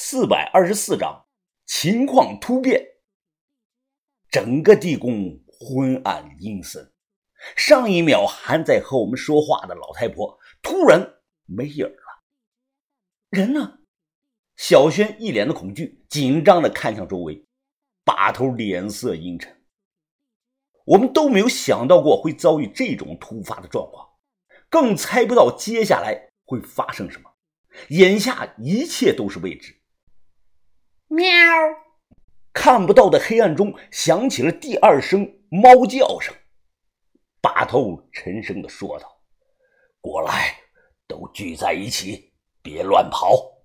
四百二十四章情况突变。整个地宫昏暗阴森，上一秒还在和我们说话的老太婆突然没影了。人呢？小轩一脸的恐惧，紧张的看向周围。把头脸色阴沉。我们都没有想到过会遭遇这种突发的状况，更猜不到接下来会发生什么。眼下一切都是未知。喵！看不到的黑暗中响起了第二声猫叫声。把头沉声的说道：“过来，都聚在一起，别乱跑。”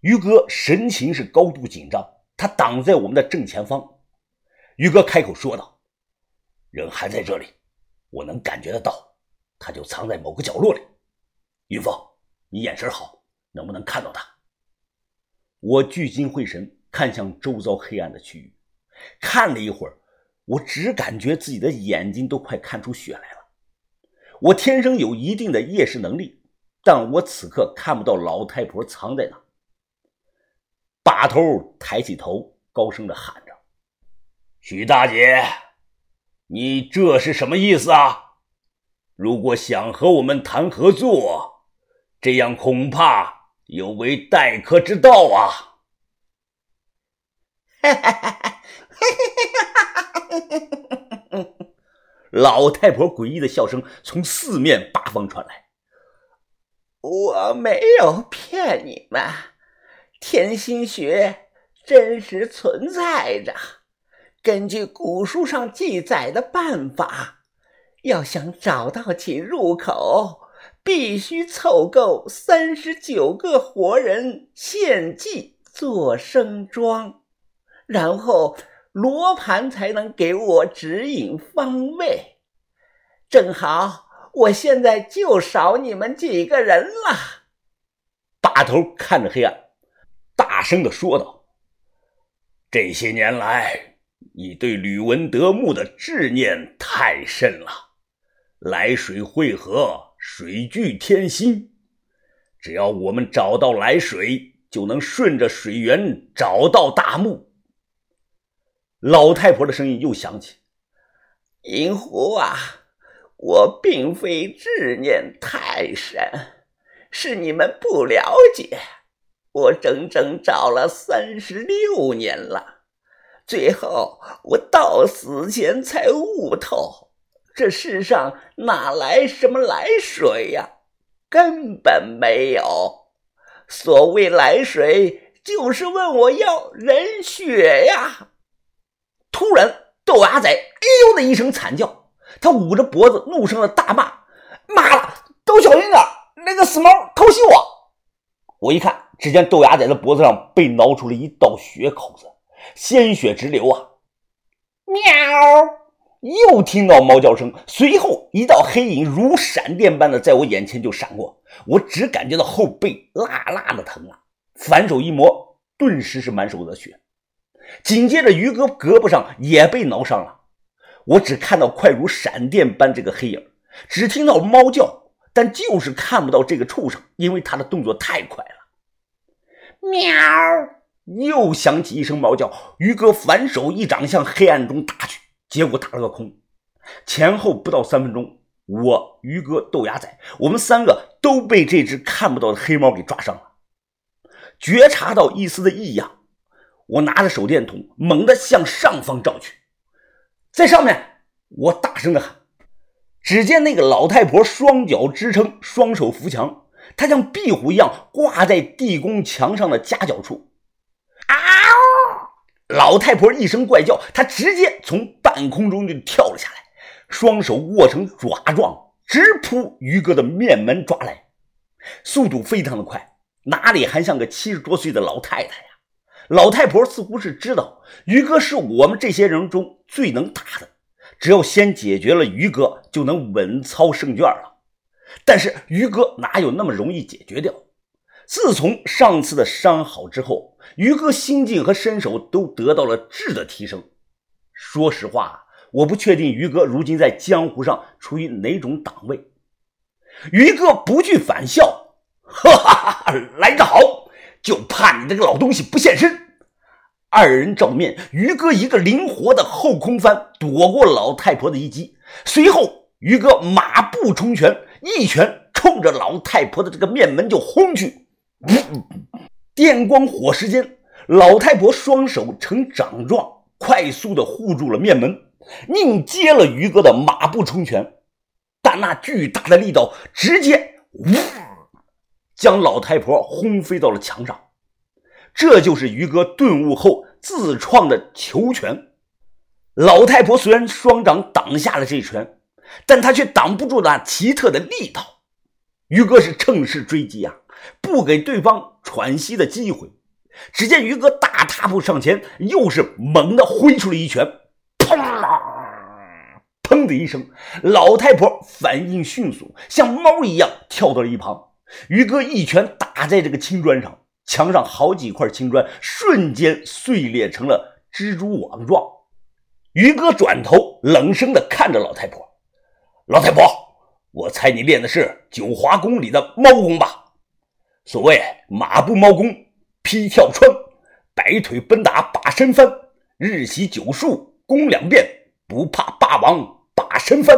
于哥神情是高度紧张，他挡在我们的正前方。于哥开口说道：“人还在这里，我能感觉得到，他就藏在某个角落里。云峰，你眼神好，能不能看到他？”我聚精会神看向周遭黑暗的区域，看了一会儿，我只感觉自己的眼睛都快看出血来了。我天生有一定的夜视能力，但我此刻看不到老太婆藏在哪。把头抬起头，高声的喊着：“许大姐，你这是什么意思啊？如果想和我们谈合作，这样恐怕……”有违待客之道啊！哈哈哈哈哈！老太婆诡异的笑声从四面八方传来。我没有骗你们，天心穴真实存在着。根据古书上记载的办法，要想找到其入口。必须凑够三十九个活人献祭做生桩，然后罗盘才能给我指引方位。正好，我现在就少你们几个人了。把头看着黑暗，大声的说道：“这些年来，你对吕文德墓的执念太深了，来水汇合。”水聚天心，只要我们找到来水，就能顺着水源找到大墓。老太婆的声音又响起：“银狐啊，我并非执念太深，是你们不了解。我整整找了三十六年了，最后我到死前才悟透。”这世上哪来什么来水呀？根本没有。所谓来水，就是问我要人血呀！突然，豆芽仔“哎呦”的一声惨叫，他捂着脖子，怒声的大骂：“妈了，都小心点，那个死猫偷袭我！”我一看，只见豆芽仔的脖子上被挠出了一道血口子，鲜血直流啊！喵。又听到猫叫声，随后一道黑影如闪电般的在我眼前就闪过，我只感觉到后背辣辣的疼啊！反手一摸，顿时是满手的血。紧接着，于哥胳膊上也被挠伤了。我只看到快如闪电般这个黑影，只听到猫叫，但就是看不到这个畜生，因为他的动作太快了。喵！又响起一声猫叫，于哥反手一掌向黑暗中打去。结果打了个空，前后不到三分钟，我于哥、豆芽仔，我们三个都被这只看不到的黑猫给抓伤了。觉察到一丝的异样，我拿着手电筒猛地向上方照去，在上面，我大声的喊。只见那个老太婆双脚支撑，双手扶墙，她像壁虎一样挂在地宫墙上的夹角处。啊老太婆一声怪叫，她直接从半空中就跳了下来，双手握成爪状，直扑于哥的面门抓来，速度非常的快，哪里还像个七十多岁的老太太呀？老太婆似乎是知道于哥是我们这些人中最能打的，只要先解决了于哥，就能稳操胜券了。但是于哥哪有那么容易解决掉？自从上次的伤好之后，于哥心境和身手都得到了质的提升。说实话，我不确定于哥如今在江湖上处于哪种档位。于哥不惧反笑，哈哈哈！哈来得好，就怕你这个老东西不现身。二人照面，于哥一个灵活的后空翻，躲过老太婆的一击。随后，于哥马步冲拳，一拳冲着老太婆的这个面门就轰去。电光火石间，老太婆双手呈掌状，快速的护住了面门，硬接了于哥的马步冲拳。但那巨大的力道，直接呜，将老太婆轰飞到了墙上。这就是于哥顿悟后自创的球拳。老太婆虽然双掌挡下了这拳，但她却挡不住那奇特的力道。于哥是乘势追击啊，不给对方喘息的机会。只见于哥大踏步上前，又是猛地挥出了一拳，砰！砰的一声，老太婆反应迅速，像猫一样跳到了一旁。于哥一拳打在这个青砖上。墙上好几块青砖瞬间碎裂成了蜘蛛网状。于哥转头冷声的看着老太婆：“老太婆，我猜你练的是九华宫里的猫功吧？所谓马步猫弓，劈跳穿，摆腿奔打把身翻，日习九术攻两遍，不怕霸王把身翻。”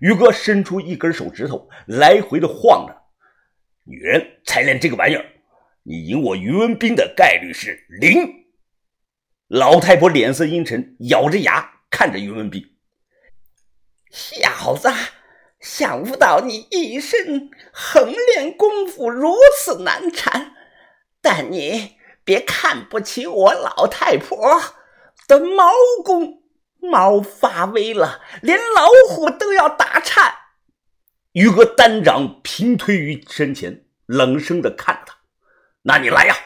于哥伸出一根手指头，来回的晃着。女人才练这个玩意儿。你赢我于文斌的概率是零。老太婆脸色阴沉，咬着牙看着于文斌：“小子，想不到你一身横练功夫如此难缠，但你别看不起我老太婆的猫功，猫发威了，连老虎都要打颤。”于哥单掌平推于身前，冷声的看着他。那你来呀！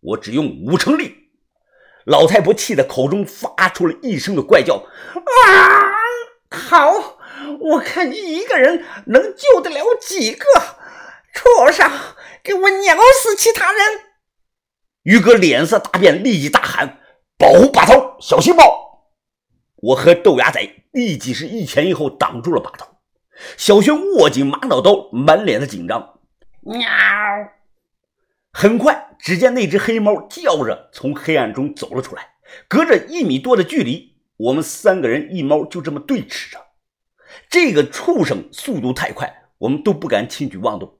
我只用五成力。老太婆气得口中发出了一声的怪叫：“啊！好，我看你一个人能救得了几个？畜生，给我咬死其他人！”于哥脸色大变，立即大喊：“保护把头，小心包！”我和豆芽仔立即是一前一后挡住了把头。小轩握紧玛瑙刀，满脸的紧张。喵！很快，只见那只黑猫叫着从黑暗中走了出来。隔着一米多的距离，我们三个人一猫就这么对峙着。这个畜生速度太快，我们都不敢轻举妄动。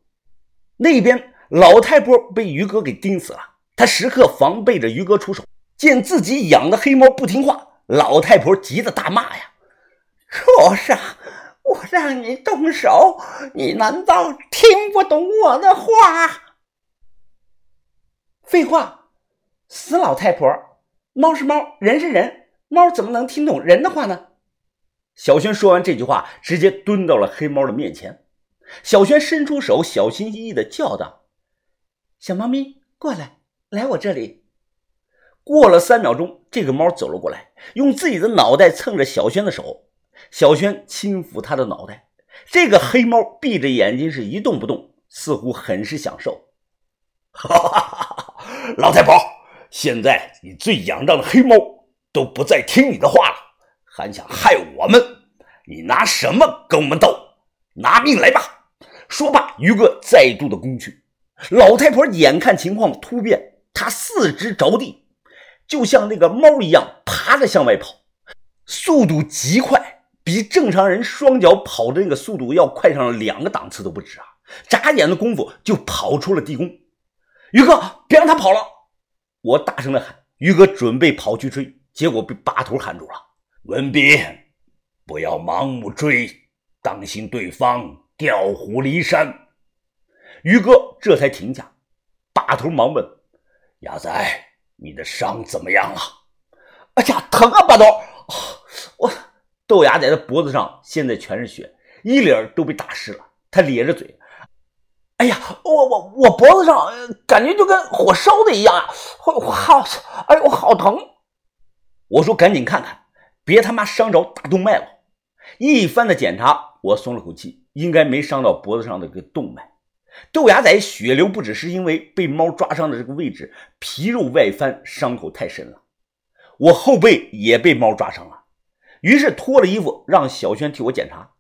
那边老太婆被于哥给盯死了，他时刻防备着于哥出手。见自己养的黑猫不听话，老太婆急得大骂呀：“畜生！我让你动手，你难道听不懂我的话？”废话，死老太婆！猫是猫，人是人，猫怎么能听懂人的话呢？小轩说完这句话，直接蹲到了黑猫的面前。小轩伸出手，小心翼翼的叫道：“小猫咪，过来，来我这里。”过了三秒钟，这个猫走了过来，用自己的脑袋蹭着小轩的手。小轩轻抚他的脑袋，这个黑猫闭着眼睛是一动不动，似乎很是享受。哈哈哈哈哈！老太婆，现在你最仰仗的黑猫都不再听你的话了，还想害我们？你拿什么跟我们斗？拿命来吧！说罢，于哥再度的攻去。老太婆眼看情况突变，她四肢着地，就像那个猫一样爬着向外跑，速度极快，比正常人双脚跑的那个速度要快上两个档次都不止啊！眨眼的功夫就跑出了地宫。于哥，别让他跑了！我大声的喊。于哥准备跑去追，结果被把头喊住了。文斌，不要盲目追，当心对方调虎离山。于哥这才停下，把头忙问：“亚仔，你的伤怎么样了？”哎呀，疼啊！把头，我豆芽仔的脖子上现在全是血，衣领都被打湿了。他咧着嘴。哎呀，我我我脖子上感觉就跟火烧的一样啊！我我好，哎呦，我好疼！我说赶紧看看，别他妈伤着大动脉了。一番的检查，我松了口气，应该没伤到脖子上的个动脉。豆芽仔血流不止，是因为被猫抓伤的这个位置皮肉外翻，伤口太深了。我后背也被猫抓伤了，于是脱了衣服让小轩替我检查。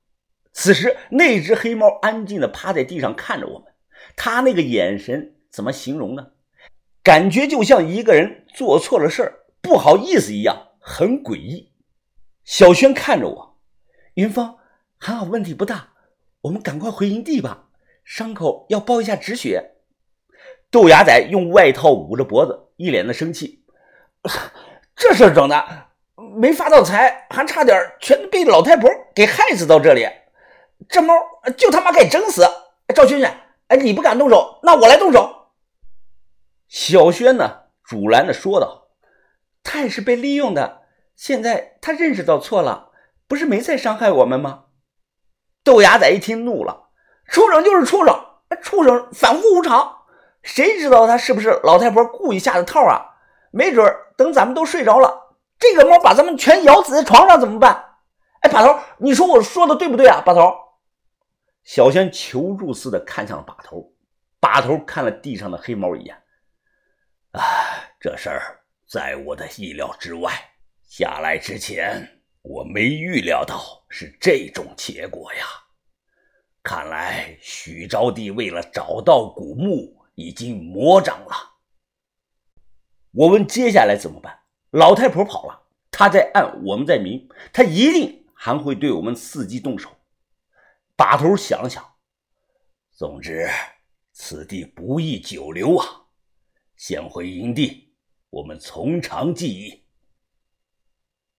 此时，那只黑猫安静地趴在地上看着我们，它那个眼神怎么形容呢？感觉就像一个人做错了事儿，不好意思一样，很诡异。小轩看着我，云峰，还好问题不大，我们赶快回营地吧，伤口要包一下止血。豆芽仔用外套捂着脖子，一脸的生气。这事整的没发到财，还差点全被老太婆给害死到这里。这猫就他妈该整死！赵轩轩，哎，你不敢动手，那我来动手。小轩呢，阻拦的说道：“他也是被利用的，现在他认识到错了，不是没再伤害我们吗？”豆芽仔一听怒了：“畜生就是畜生，畜生反复无常，谁知道他是不是老太婆故意下的套啊？没准等咱们都睡着了，这个猫把咱们全咬死在床上怎么办？哎，把头，你说我说的对不对啊？把头。”小轩求助似的看向了把头，把头看了地上的黑猫一眼。啊，这事儿在我的意料之外。下来之前，我没预料到是这种结果呀。看来许招娣为了找到古墓，已经魔掌了。我问接下来怎么办？老太婆跑了，她在暗，我们在明，她一定还会对我们伺机动手。把头想想，总之，此地不宜久留啊！先回营地，我们从长计议。